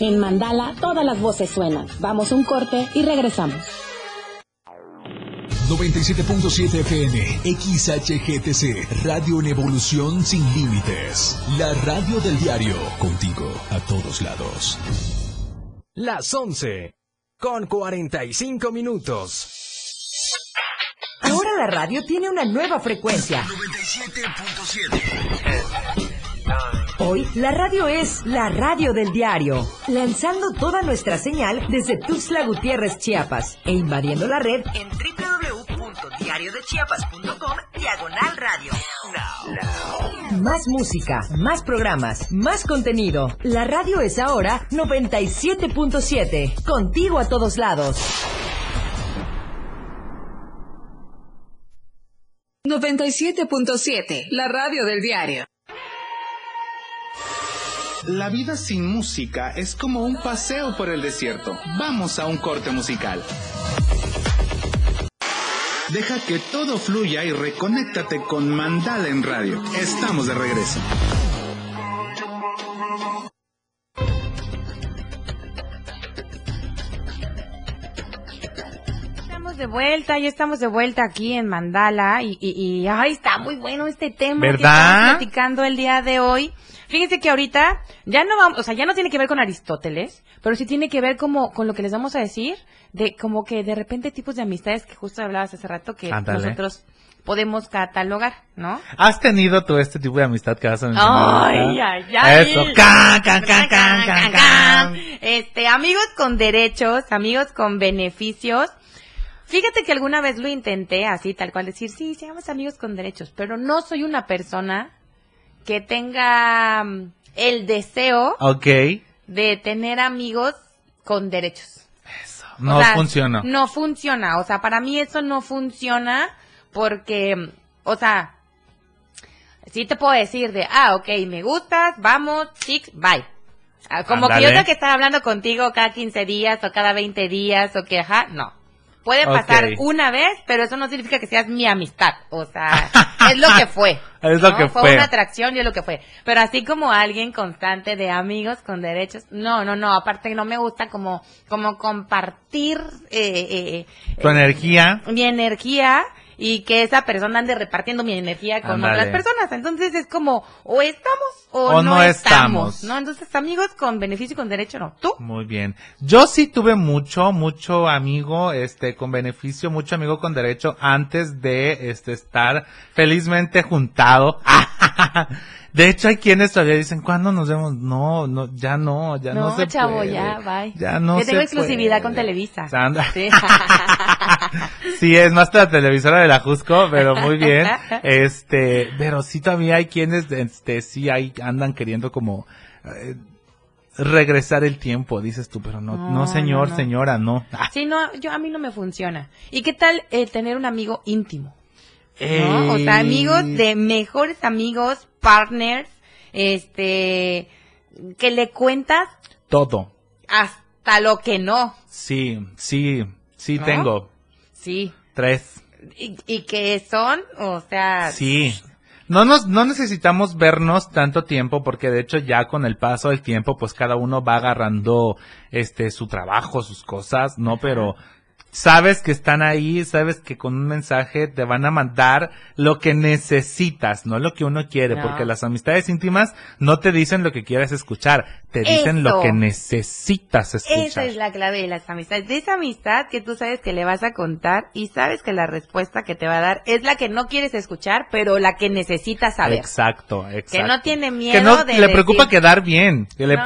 En Mandala todas las voces suenan. Vamos un corte y regresamos. 97.7 FM, XHGTC, Radio en Evolución Sin Límites. La radio del diario, contigo a todos lados. Las 11, con 45 minutos. Ahora la radio tiene una nueva frecuencia. 97.7. Hoy la radio es la radio del diario, lanzando toda nuestra señal desde Tuxtla Gutiérrez, Chiapas, e invadiendo la red en www.diariodechiapas.com diagonal radio. Más música, más programas, más contenido. La radio es ahora 97.7, contigo a todos lados. 97.7, la radio del diario. La vida sin música es como un paseo por el desierto. Vamos a un corte musical. Deja que todo fluya y reconéctate con Mandala en Radio. Estamos de regreso. De vuelta, ya estamos de vuelta aquí en Mandala y, y, ay, está muy bueno este tema ¿verdad? que estamos platicando el día de hoy. Fíjense que ahorita ya no vamos, o sea, ya no tiene que ver con Aristóteles, pero sí tiene que ver como con lo que les vamos a decir de como que de repente tipos de amistades que justo hablabas hace rato que nosotros podemos catalogar, ¿no? ¿Has tenido tú este tipo de amistad que vas a mencionar? Ay, ay, ay. Eso. Can, can, can, can, can, can. Este, amigos con derechos, amigos con beneficios. Fíjate que alguna vez lo intenté así, tal cual, decir, sí, seamos amigos con derechos, pero no soy una persona que tenga mm, el deseo okay. de tener amigos con derechos. Eso, no funciona. No funciona, o sea, para mí eso no funciona porque, o sea, sí te puedo decir de, ah, ok, me gustas, vamos, chicos, bye. Ah, como que yo tengo que estar hablando contigo cada 15 días o cada 20 días o que, ajá, no. Puede pasar una vez, pero eso no significa que seas mi amistad. O sea, es lo que fue. es lo que fue. Fue una atracción y es lo que fue. Pero así como alguien constante de amigos con derechos, no, no, no. Aparte no me gusta como, como compartir eh, eh, tu energía. Mi energía y que esa persona ande repartiendo mi energía con otras personas. Entonces es como, o estamos o, no, estamos, ¿no? Entonces amigos con beneficio y con derecho, ¿no? ¿Tú? Muy bien. Yo sí tuve mucho, mucho amigo, este, con beneficio, mucho amigo con derecho antes de, este, estar felizmente juntado. De hecho, hay quienes todavía dicen, ¿cuándo nos vemos? No, no, ya no, ya no, no se chavo, ya, bye. Ya no Yo tengo exclusividad con Televisa. Sí. sí, es más la televisora de la Jusco, pero muy bien. Este, pero sí todavía hay quienes, este, sí hay, andan queriendo como, eh, regresar el tiempo, dices tú, pero no, no, señor, señora, no. Sí, no, yo a mí no me funciona. ¿Y qué tal eh, tener un amigo íntimo? ¿No? O sea, amigos de mejores amigos, partners, este, que le cuentas todo. Hasta lo que no. Sí, sí, sí tengo. Sí. Tres. Y, y que son, o sea. Sí. No nos, no necesitamos vernos tanto tiempo porque de hecho ya con el paso del tiempo pues cada uno va agarrando este su trabajo, sus cosas, ¿no? Pero sabes que están ahí, sabes que con un mensaje te van a mandar lo que necesitas, no lo que uno quiere, porque las amistades íntimas no te dicen lo que quieres escuchar, te dicen lo que necesitas escuchar. Esa es la clave de las amistades, de esa amistad que tú sabes que le vas a contar y sabes que la respuesta que te va a dar es la que no quieres escuchar, pero la que necesitas saber. Exacto, exacto. Que no tiene miedo que no, de le preocupa quedar bien, que le,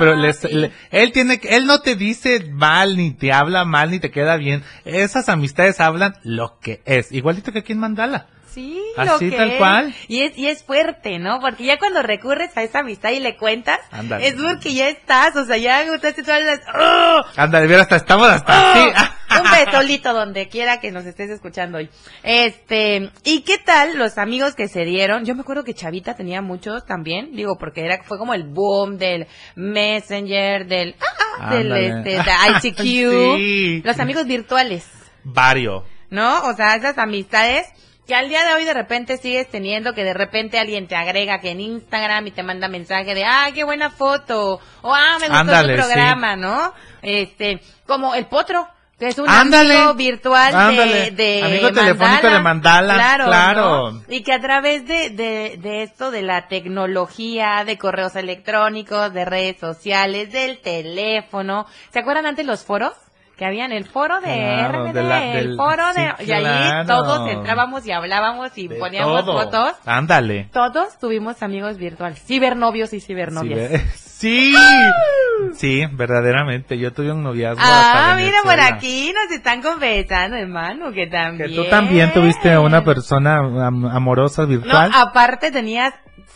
él tiene, él no te dice mal ni te habla mal ni te queda bien esas amistades hablan lo que es, igualito que aquí en Mandala. Sí, Así lo tal cual. Y es, y es fuerte, ¿no? Porque ya cuando recurres a esa amistad y le cuentas, es porque ya estás, o sea, ya agotaste todas las... ¡Oh! Ándale, hasta estamos hasta ¡Oh! así. Un betolito donde quiera que nos estés escuchando hoy. Este, ¿y qué tal los amigos que se dieron? Yo me acuerdo que Chavita tenía muchos también, digo, porque era, fue como el boom del Messenger, del, ah, ah del, este, de ICQ. Los amigos virtuales. Vario. ¿No? O sea, esas amistades que al día de hoy de repente sigues teniendo, que de repente alguien te agrega que en Instagram y te manda mensaje de, ah, qué buena foto, o ah, me gustó tu programa, ¿no? Este, como el potro. Que es un amigo virtual de, de amigo telefónico de Mandala, claro, claro. y que a través de, de, de esto de la tecnología, de correos electrónicos, de redes sociales, del teléfono, ¿se acuerdan antes los foros? Que habían el foro de RBD, el foro de... y allí todos entrábamos y hablábamos y poníamos fotos. Ándale. Todos tuvimos amigos virtuales, cibernovios y cibernovias. Sí, sí, verdaderamente. Yo tuve un noviazgo. Ah, mira, por aquí nos están confesando, hermano, que también. Que tú también tuviste una persona amorosa virtual. No, aparte tenías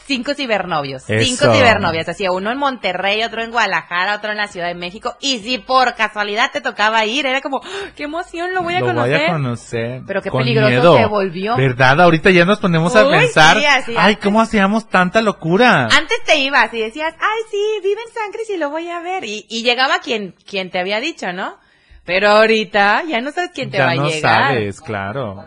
cinco cibernovios. Cinco cibernovias. Hacía uno en Monterrey, otro en Guadalajara, otro en la Ciudad de México. Y si por casualidad te tocaba ir, era como, ¡Ah, qué emoción, lo voy a conocer. Lo voy a conocer. Pero qué peligroso se volvió. ¿Verdad? Ahorita ya nos ponemos a pensar, ay, ¿cómo hacíamos tanta locura? Antes te ibas y decías, ay, sí, vive en San Cris y lo voy a ver. Y, y llegaba quien, quien te había dicho, ¿no? Pero ahorita ya no sabes quién te va a llegar. Ya no sabes, claro.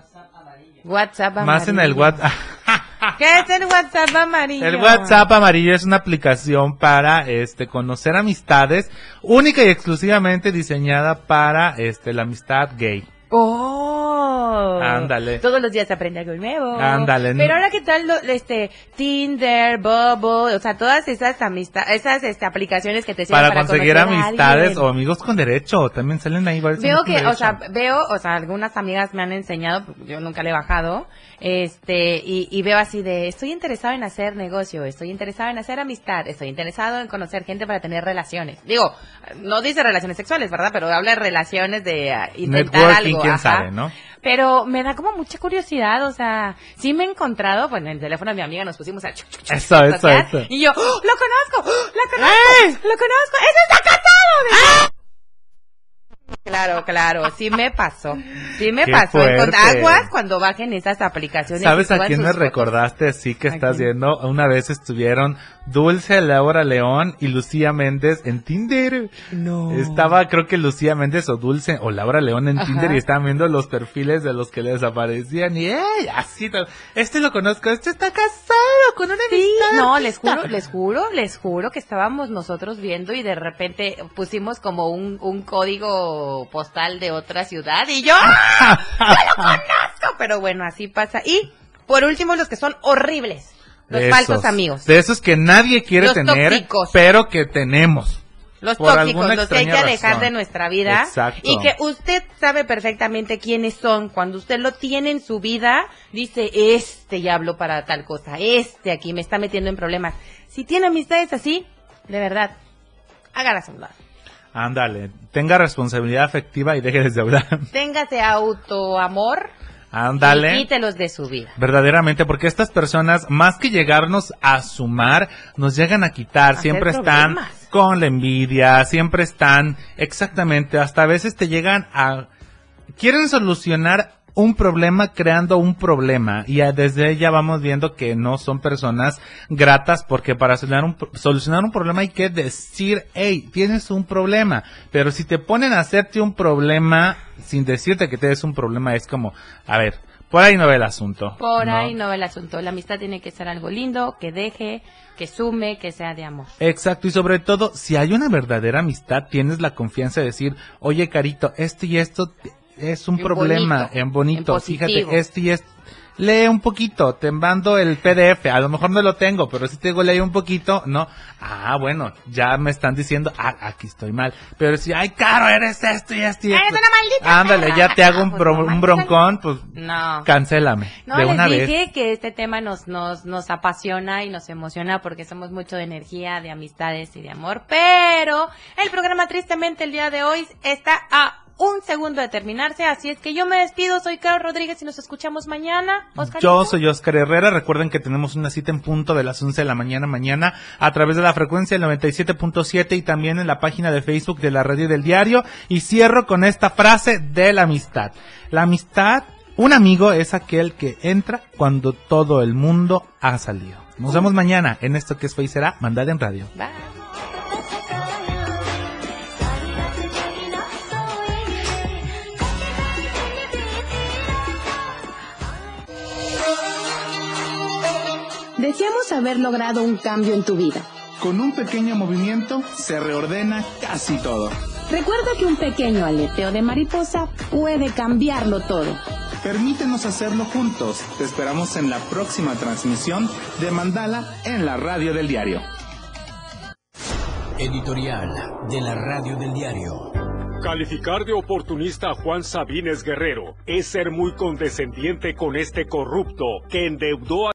WhatsApp amarillo. Más en el WhatsApp. ¿Qué es el WhatsApp amarillo? El WhatsApp amarillo es una aplicación para este conocer amistades única y exclusivamente diseñada para este la amistad gay. Oh. Ándale. Todos los días se aprende algo nuevo. Ándale. Pero ahora qué tal este Tinder, Bubble, o sea, todas esas amistades, esas este, aplicaciones que te sirven para, para conseguir amistades o amigos con derecho, también salen ahí varios Veo que, o sea, veo, o sea, algunas amigas me han enseñado, yo nunca le he bajado, este, y, y veo así de, estoy interesado en hacer negocio, estoy interesado en hacer amistad, estoy interesado en conocer gente para tener relaciones. Digo, no dice relaciones sexuales, ¿verdad? Pero habla de relaciones de ah, intentar Networking, algo. quién ajá. sabe, ¿no? Pero me da como mucha curiosidad, o sea, sí me he encontrado, pues en el teléfono de mi amiga nos pusimos a... Eso, eso, eso. Y yo, ¡Oh, lo conozco, ¡Oh, lo conozco, lo conozco, ¡ese está casado! Claro, claro, sí me pasó. Sí me Qué pasó. Con aguas cuando bajen esas aplicaciones. ¿Sabes a quién me fotos. recordaste? Sí que ¿A estás viendo. Una vez estuvieron Dulce, Laura León y Lucía Méndez en Tinder. No. Estaba, creo que Lucía Méndez o Dulce o Laura León en Ajá. Tinder y estaban viendo los perfiles de los que les aparecían y ¡ey! Así, este lo conozco, este está casado con una Sí, amistad. no, les juro, les juro, les juro que estábamos nosotros viendo y de repente pusimos como un, un código postal de otra ciudad y yo, ¡ah! ¡Yo lo conozco! Pero bueno, así pasa. Y por último, los que son horribles. Los De falsos esos, amigos. De esos que nadie quiere Los tener, tóxicos. pero que tenemos. Los Por tóxicos, los que hay que razón. de nuestra vida. Exacto. Y que usted sabe perfectamente quiénes son. Cuando usted lo tiene en su vida, dice, este ya habló para tal cosa, este aquí me está metiendo en problemas. Si tiene amistades así, de verdad, hágalas a un lado. Ándale, tenga responsabilidad afectiva y deje de deudar. Téngase autoamor Ándale. quítelos de su vida. Verdaderamente, porque estas personas, más que llegarnos a sumar, nos llegan a quitar. Siempre están problemas. con la envidia, siempre están, exactamente, hasta a veces te llegan a... Quieren solucionar un problema creando un problema y desde ya vamos viendo que no son personas gratas porque para solucionar un, solucionar un problema hay que decir, hey, tienes un problema, pero si te ponen a hacerte un problema sin decirte que tienes un problema es como, a ver, por ahí no ve el asunto. Por ¿no? ahí no va el asunto. La amistad tiene que ser algo lindo, que deje, que sume, que sea de amor. Exacto, y sobre todo, si hay una verdadera amistad, tienes la confianza de decir, oye, Carito, esto y esto es un En problema, bonito, en bonito, en fíjate, esto y esto. Lee un poquito, te mando el PDF, a lo mejor no lo tengo, pero si te digo un poquito, no. Ah, bueno, ya me están diciendo, ah, aquí estoy mal. Pero si, ay, caro, eres esto y esto y esto. ¡Eres una maldita Ándale, ya te hago un, Pues bro- un broncón, pues No. cancélame. No, de les una dije vez. que este tema nos, nos, nos apasiona y nos emociona porque somos mucho de energía, de amistades y de amor. Pero el programa tristemente el día de hoy está a un segundo de terminarse, así es que yo me despido. Soy Carlos Rodríguez y nos escuchamos mañana. Oscar. Yo soy Oscar Herrera. Recuerden que tenemos una cita en punto de las 11 de la mañana mañana a través de la frecuencia del 97.7 y también en la página de Facebook de la radio del diario. Y cierro con esta frase de la amistad. La amistad, un amigo es aquel que entra cuando todo el mundo ha salido. Nos vemos mañana en esto que es y Será, Mandala en Radio. Bye. Deseamos haber logrado un cambio en tu vida. Con un pequeño movimiento se reordena casi todo. Recuerda que un pequeño aleteo de mariposa puede cambiarlo todo. Permítenos hacerlo juntos. Te esperamos en la próxima transmisión de Mandala en la radio del diario. Editorial de la Radio del Diario. Calificar de oportunista a Juan Sabines Guerrero es ser muy condescendiente con este corrupto que endeudó a